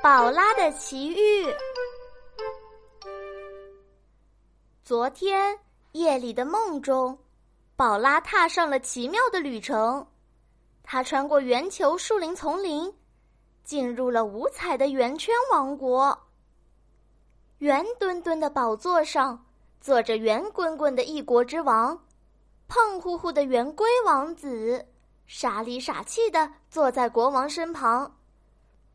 宝拉的奇遇。昨天夜里的梦中，宝拉踏上了奇妙的旅程。她穿过圆球树林丛林，进入了五彩的圆圈王国。圆墩墩的宝座上坐着圆滚滚的一国之王，胖乎乎的圆规王子傻里傻气的坐在国王身旁。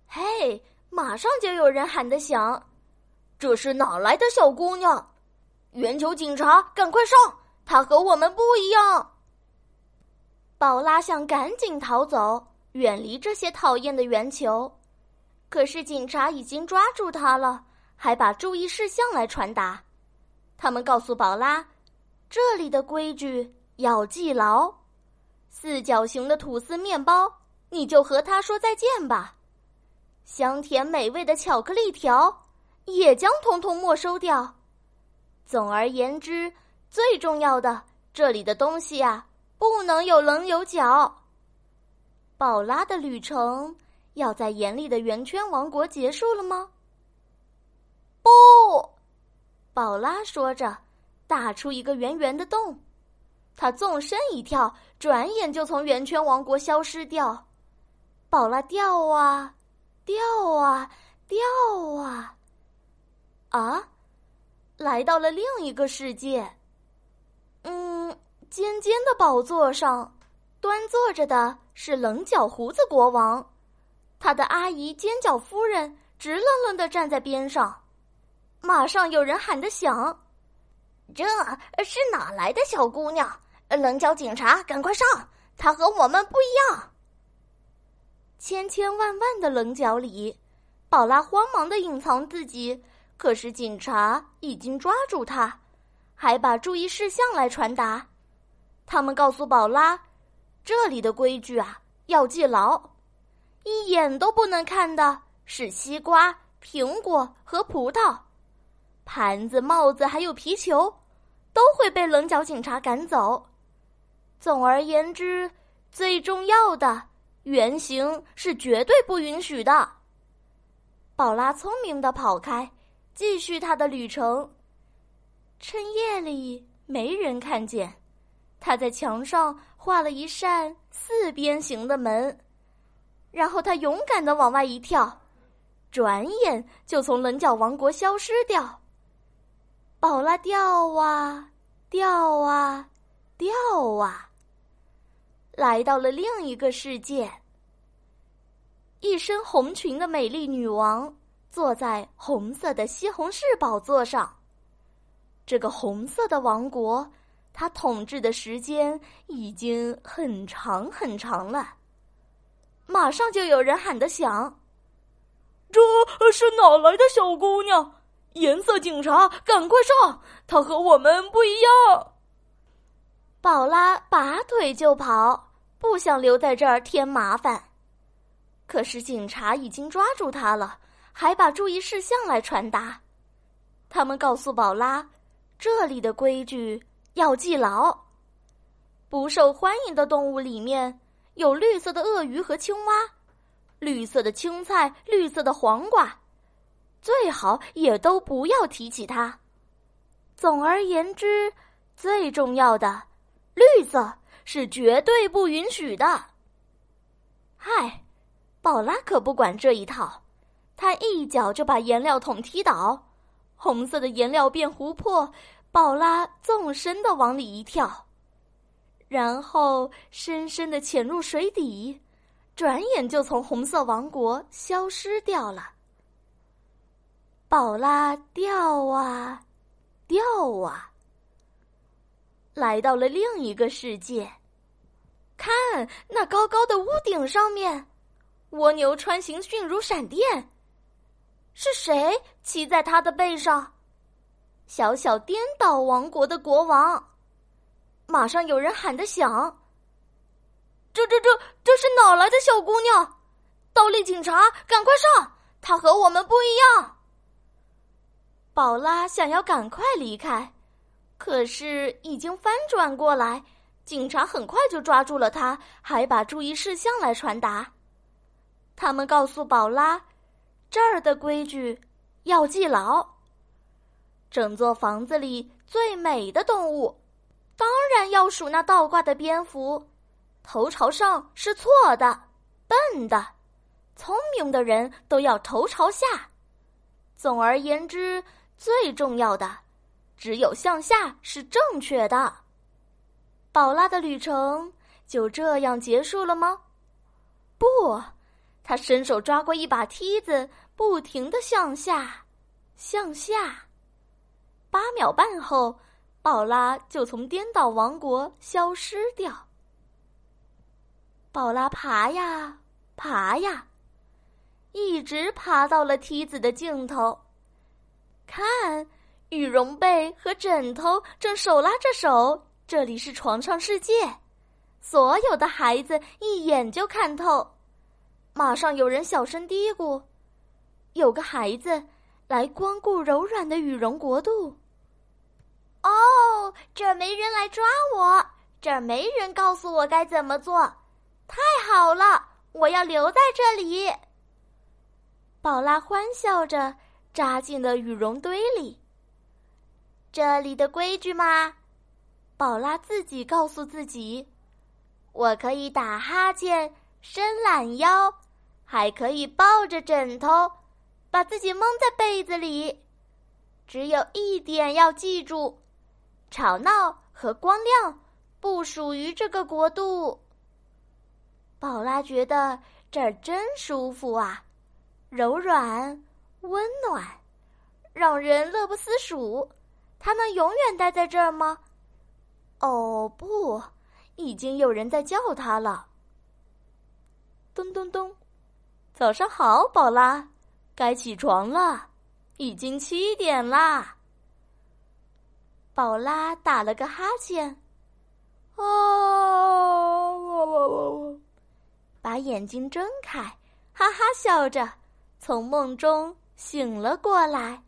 嘿！马上就有人喊得响：“这是哪来的小姑娘？”圆球警察，赶快上！她和我们不一样。宝拉想赶紧逃走，远离这些讨厌的圆球，可是警察已经抓住她了，还把注意事项来传达。他们告诉宝拉，这里的规矩要记牢。四角形的吐司面包，你就和他说再见吧。香甜美味的巧克力条也将统统没收掉。总而言之，最重要的，这里的东西啊，不能有棱有角。宝拉的旅程要在严厉的圆圈王国结束了吗？不，宝拉说着，打出一个圆圆的洞。他纵身一跳，转眼就从圆圈王国消失掉。宝拉掉啊！掉啊，掉啊！啊，来到了另一个世界。嗯，尖尖的宝座上，端坐着的是棱角胡子国王，他的阿姨尖角夫人直愣愣的站在边上。马上有人喊得响：“这是哪来的小姑娘？棱角警察，赶快上！她和我们不一样。”千千万万的棱角里，宝拉慌忙的隐藏自己，可是警察已经抓住他，还把注意事项来传达。他们告诉宝拉，这里的规矩啊要记牢，一眼都不能看的是西瓜、苹果和葡萄，盘子、帽子还有皮球，都会被棱角警察赶走。总而言之，最重要的。圆形是绝对不允许的。宝拉聪明的跑开，继续他的旅程。趁夜里没人看见，他在墙上画了一扇四边形的门，然后他勇敢的往外一跳，转眼就从棱角王国消失掉。宝拉掉啊掉啊掉啊。来到了另一个世界。一身红裙的美丽女王坐在红色的西红柿宝座上。这个红色的王国，她统治的时间已经很长很长了。马上就有人喊得响：“这是哪来的小姑娘？颜色警察，赶快上！她和我们不一样。”宝拉拔腿就跑。不想留在这儿添麻烦，可是警察已经抓住他了，还把注意事项来传达。他们告诉宝拉，这里的规矩要记牢。不受欢迎的动物里面有绿色的鳄鱼和青蛙，绿色的青菜、绿色的黄瓜，最好也都不要提起它。总而言之，最重要的，绿色。是绝对不允许的。嗨，宝拉可不管这一套，他一脚就把颜料桶踢倒，红色的颜料变琥珀，宝拉纵身的往里一跳，然后深深的潜入水底，转眼就从红色王国消失掉了。宝拉掉啊，掉啊。来到了另一个世界，看那高高的屋顶上面，蜗牛穿行迅如闪电。是谁骑在他的背上？小小颠倒王国的国王。马上有人喊得响：“这、这、这、这是哪来的小姑娘？倒立警察，赶快上！她和我们不一样。”宝拉想要赶快离开。可是已经翻转过来，警察很快就抓住了他，还把注意事项来传达。他们告诉宝拉，这儿的规矩要记牢。整座房子里最美的动物，当然要数那倒挂的蝙蝠。头朝上是错的，笨的。聪明的人都要头朝下。总而言之，最重要的，只有向下是正确的。宝拉的旅程就这样结束了吗？不，他伸手抓过一把梯子，不停的向下，向下。八秒半后，宝拉就从颠倒王国消失掉。宝拉爬呀爬呀，一直爬到了梯子的尽头。看，羽绒被和枕头正手拉着手。这里是床上世界，所有的孩子一眼就看透。马上有人小声嘀咕：“有个孩子来光顾柔软的羽绒国度。”哦，这儿没人来抓我，这儿没人告诉我该怎么做，太好了！我要留在这里。宝拉欢笑着扎进了羽绒堆里。这里的规矩吗？宝拉自己告诉自己：“我可以打哈欠、伸懒腰，还可以抱着枕头，把自己蒙在被子里。只有一点要记住：吵闹和光亮不属于这个国度。”宝拉觉得这儿真舒服啊，柔软、温暖，让人乐不思蜀。他能永远待在这儿吗？哦不，已经有人在叫他了。咚咚咚，早上好，宝拉，该起床了，已经七点啦。宝拉打了个哈欠，哦，把眼睛睁开，哈哈笑着，从梦中醒了过来。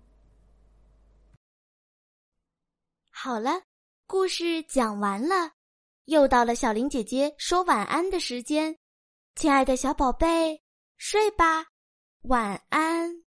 好了。故事讲完了，又到了小林姐姐说晚安的时间，亲爱的小宝贝，睡吧，晚安。